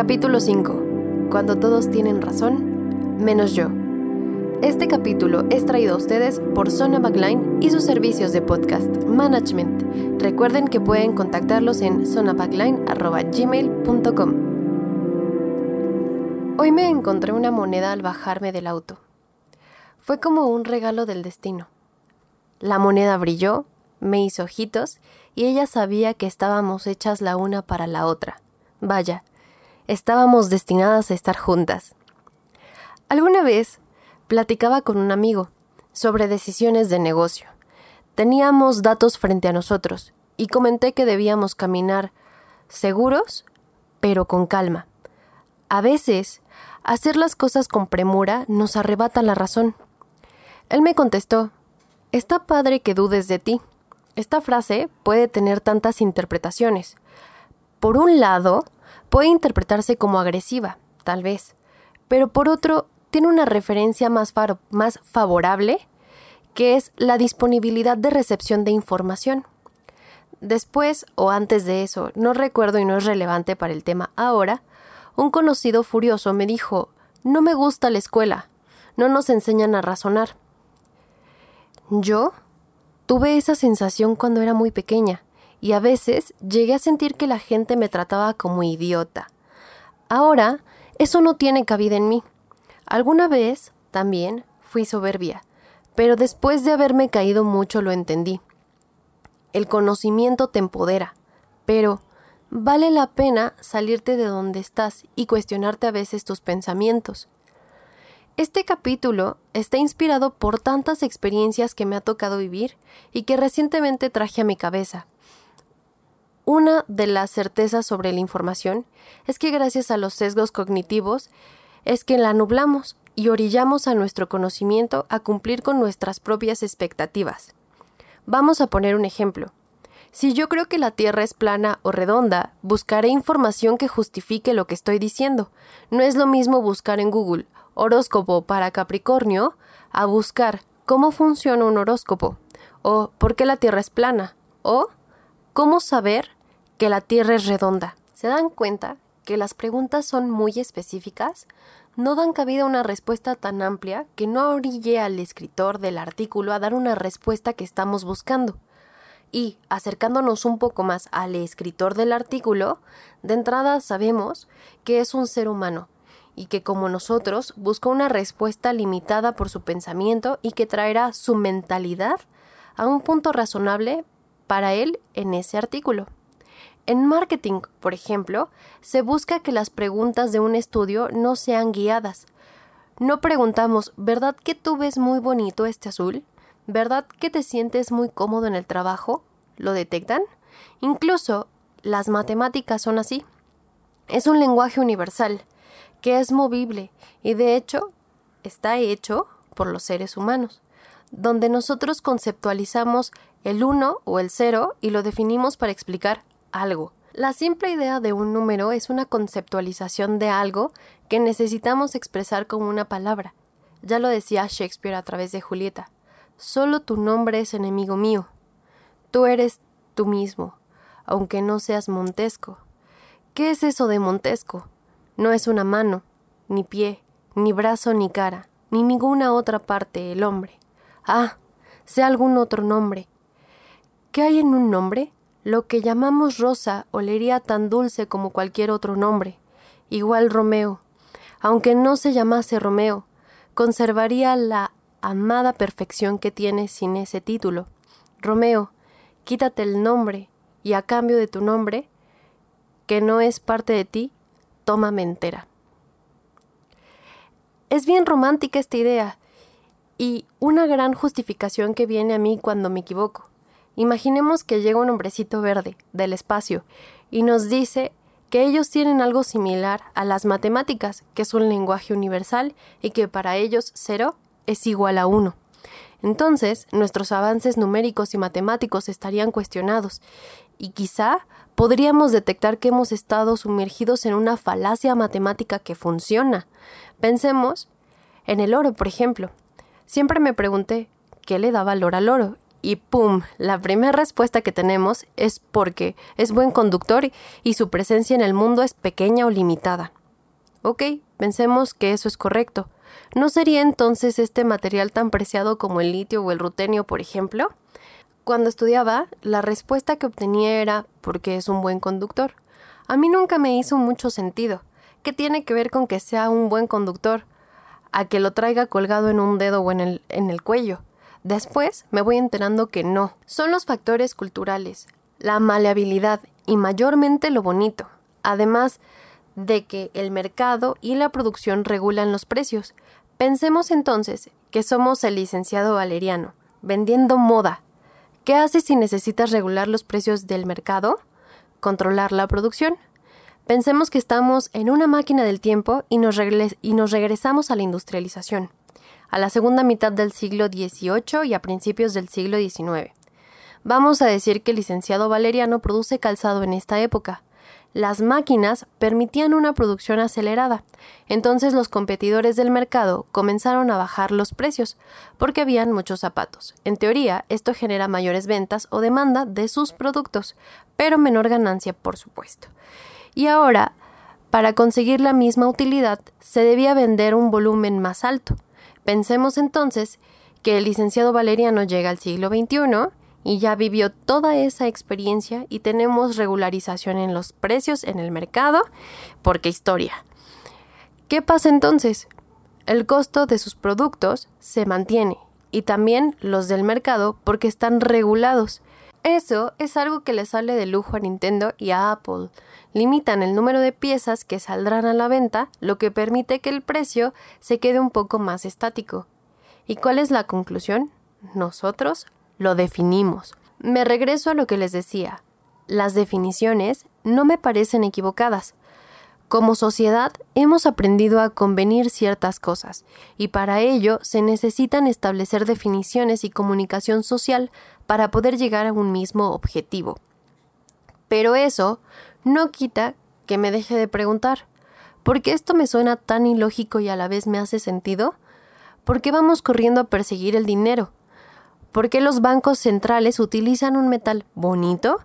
Capítulo 5. Cuando todos tienen razón, menos yo. Este capítulo es traído a ustedes por Zona Backline y sus servicios de podcast management. Recuerden que pueden contactarlos en zonabackline.gmail.com. Hoy me encontré una moneda al bajarme del auto. Fue como un regalo del destino. La moneda brilló, me hizo ojitos y ella sabía que estábamos hechas la una para la otra. Vaya, estábamos destinadas a estar juntas. Alguna vez platicaba con un amigo sobre decisiones de negocio. Teníamos datos frente a nosotros y comenté que debíamos caminar seguros, pero con calma. A veces, hacer las cosas con premura nos arrebata la razón. Él me contestó, Está padre que dudes de ti. Esta frase puede tener tantas interpretaciones. Por un lado, Puede interpretarse como agresiva, tal vez, pero por otro, tiene una referencia más, favorable, que es la disponibilidad de recepción de información. Después o antes de eso, no recuerdo y no es relevante para el tema ahora, un conocido furioso me dijo, no me gusta la escuela, no nos enseñan a razonar. Yo tuve esa sensación cuando era muy pequeña y a veces llegué a sentir que la gente me trataba como idiota. Ahora, eso no tiene cabida en mí. Alguna vez, también, fui soberbia, pero después de haberme caído mucho lo entendí. El conocimiento te empodera, pero vale la pena salirte de donde estás y cuestionarte a veces tus pensamientos. Este capítulo está inspirado por tantas experiencias que me ha tocado vivir y que recientemente traje a mi cabeza. Una de las certezas sobre la información es que gracias a los sesgos cognitivos es que la nublamos y orillamos a nuestro conocimiento a cumplir con nuestras propias expectativas. Vamos a poner un ejemplo. Si yo creo que la Tierra es plana o redonda, buscaré información que justifique lo que estoy diciendo. No es lo mismo buscar en Google horóscopo para Capricornio a buscar cómo funciona un horóscopo o por qué la Tierra es plana o cómo saber que la Tierra es redonda. ¿Se dan cuenta que las preguntas son muy específicas? No dan cabida a una respuesta tan amplia que no orille al escritor del artículo a dar una respuesta que estamos buscando. Y, acercándonos un poco más al escritor del artículo, de entrada sabemos que es un ser humano, y que como nosotros busca una respuesta limitada por su pensamiento y que traerá su mentalidad a un punto razonable para él en ese artículo. En marketing, por ejemplo, se busca que las preguntas de un estudio no sean guiadas. No preguntamos, ¿verdad que tú ves muy bonito este azul? ¿Verdad que te sientes muy cómodo en el trabajo? ¿Lo detectan? Incluso las matemáticas son así. Es un lenguaje universal, que es movible y de hecho está hecho por los seres humanos, donde nosotros conceptualizamos el 1 o el 0 y lo definimos para explicar algo. La simple idea de un número es una conceptualización de algo que necesitamos expresar como una palabra. Ya lo decía Shakespeare a través de Julieta. Solo tu nombre es enemigo mío. Tú eres tú mismo, aunque no seas Montesco. ¿Qué es eso de Montesco? No es una mano, ni pie, ni brazo, ni cara, ni ninguna otra parte el hombre. Ah, sea algún otro nombre. ¿Qué hay en un nombre? Lo que llamamos Rosa olería tan dulce como cualquier otro nombre. Igual Romeo. Aunque no se llamase Romeo, conservaría la amada perfección que tiene sin ese título. Romeo, quítate el nombre, y a cambio de tu nombre, que no es parte de ti, tómame entera. Es bien romántica esta idea, y una gran justificación que viene a mí cuando me equivoco. Imaginemos que llega un hombrecito verde del espacio y nos dice que ellos tienen algo similar a las matemáticas, que es un lenguaje universal y que para ellos cero es igual a uno. Entonces, nuestros avances numéricos y matemáticos estarían cuestionados y quizá podríamos detectar que hemos estado sumergidos en una falacia matemática que funciona. Pensemos en el oro, por ejemplo. Siempre me pregunté qué le da valor al oro y ¡pum! La primera respuesta que tenemos es porque es buen conductor y su presencia en el mundo es pequeña o limitada. Ok, pensemos que eso es correcto. ¿No sería entonces este material tan preciado como el litio o el rutenio, por ejemplo? Cuando estudiaba, la respuesta que obtenía era porque es un buen conductor. A mí nunca me hizo mucho sentido. ¿Qué tiene que ver con que sea un buen conductor? A que lo traiga colgado en un dedo o en el, en el cuello. Después me voy enterando que no. Son los factores culturales, la maleabilidad y mayormente lo bonito. Además de que el mercado y la producción regulan los precios. Pensemos entonces que somos el licenciado Valeriano, vendiendo moda. ¿Qué haces si necesitas regular los precios del mercado? Controlar la producción. Pensemos que estamos en una máquina del tiempo y nos, y nos regresamos a la industrialización, a la segunda mitad del siglo XVIII y a principios del siglo XIX. Vamos a decir que el licenciado Valeriano produce calzado en esta época, las máquinas permitían una producción acelerada. Entonces los competidores del mercado comenzaron a bajar los precios, porque habían muchos zapatos. En teoría, esto genera mayores ventas o demanda de sus productos, pero menor ganancia, por supuesto. Y ahora, para conseguir la misma utilidad, se debía vender un volumen más alto. Pensemos entonces que el licenciado Valeriano llega al siglo XXI y ya vivió toda esa experiencia y tenemos regularización en los precios en el mercado porque historia. ¿Qué pasa entonces? El costo de sus productos se mantiene y también los del mercado porque están regulados. Eso es algo que le sale de lujo a Nintendo y a Apple. Limitan el número de piezas que saldrán a la venta, lo que permite que el precio se quede un poco más estático. ¿Y cuál es la conclusión? Nosotros lo definimos. Me regreso a lo que les decía. Las definiciones no me parecen equivocadas. Como sociedad hemos aprendido a convenir ciertas cosas, y para ello se necesitan establecer definiciones y comunicación social para poder llegar a un mismo objetivo. Pero eso no quita que me deje de preguntar, ¿por qué esto me suena tan ilógico y a la vez me hace sentido? ¿Por qué vamos corriendo a perseguir el dinero? ¿Por qué los bancos centrales utilizan un metal bonito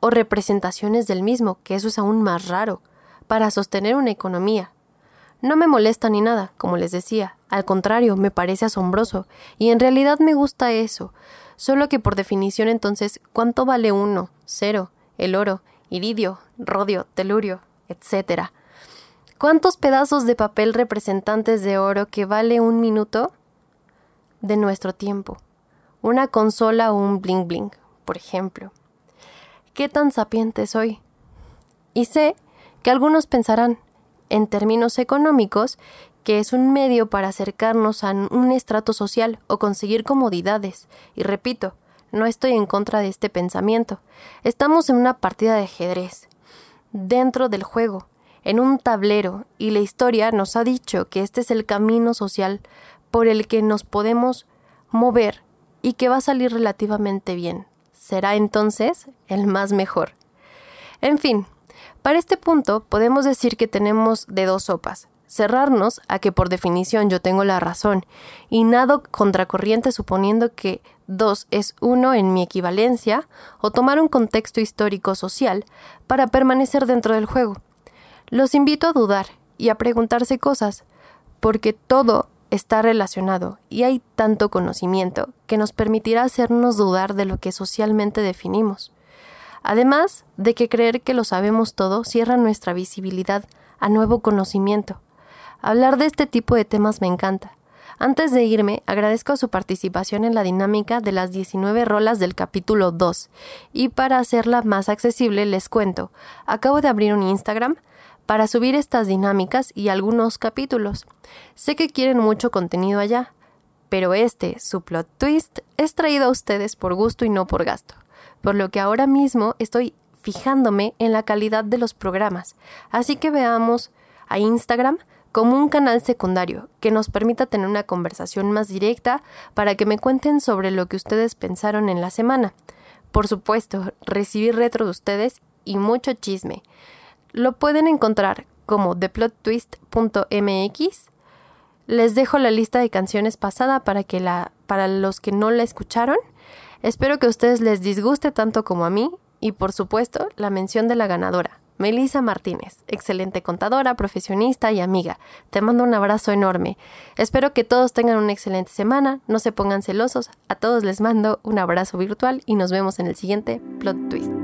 o representaciones del mismo, que eso es aún más raro, para sostener una economía? No me molesta ni nada, como les decía, al contrario, me parece asombroso, y en realidad me gusta eso, solo que por definición entonces, ¿cuánto vale uno, cero, el oro, iridio, rodio, telurio, etcétera? ¿Cuántos pedazos de papel representantes de oro que vale un minuto de nuestro tiempo? una consola o un bling bling, por ejemplo. ¿Qué tan sapiente soy? Y sé que algunos pensarán, en términos económicos, que es un medio para acercarnos a un estrato social o conseguir comodidades. Y repito, no estoy en contra de este pensamiento. Estamos en una partida de ajedrez, dentro del juego, en un tablero, y la historia nos ha dicho que este es el camino social por el que nos podemos mover y que va a salir relativamente bien. Será entonces el más mejor. En fin, para este punto podemos decir que tenemos de dos sopas. Cerrarnos a que por definición yo tengo la razón y nado contracorriente suponiendo que dos es uno en mi equivalencia o tomar un contexto histórico social para permanecer dentro del juego. Los invito a dudar y a preguntarse cosas, porque todo está relacionado y hay tanto conocimiento que nos permitirá hacernos dudar de lo que socialmente definimos. Además de que creer que lo sabemos todo cierra nuestra visibilidad a nuevo conocimiento. Hablar de este tipo de temas me encanta. Antes de irme, agradezco su participación en la dinámica de las 19 rolas del capítulo 2. Y para hacerla más accesible, les cuento, acabo de abrir un Instagram para subir estas dinámicas y algunos capítulos. Sé que quieren mucho contenido allá, pero este, su plot twist, es traído a ustedes por gusto y no por gasto, por lo que ahora mismo estoy fijándome en la calidad de los programas, así que veamos a Instagram como un canal secundario que nos permita tener una conversación más directa para que me cuenten sobre lo que ustedes pensaron en la semana. Por supuesto, recibir retro de ustedes y mucho chisme. Lo pueden encontrar como theplottwist.mx. Les dejo la lista de canciones pasada para que la para los que no la escucharon. Espero que a ustedes les disguste tanto como a mí y por supuesto la mención de la ganadora, Melissa Martínez, excelente contadora, profesionista y amiga. Te mando un abrazo enorme. Espero que todos tengan una excelente semana, no se pongan celosos, a todos les mando un abrazo virtual y nos vemos en el siguiente plot twist.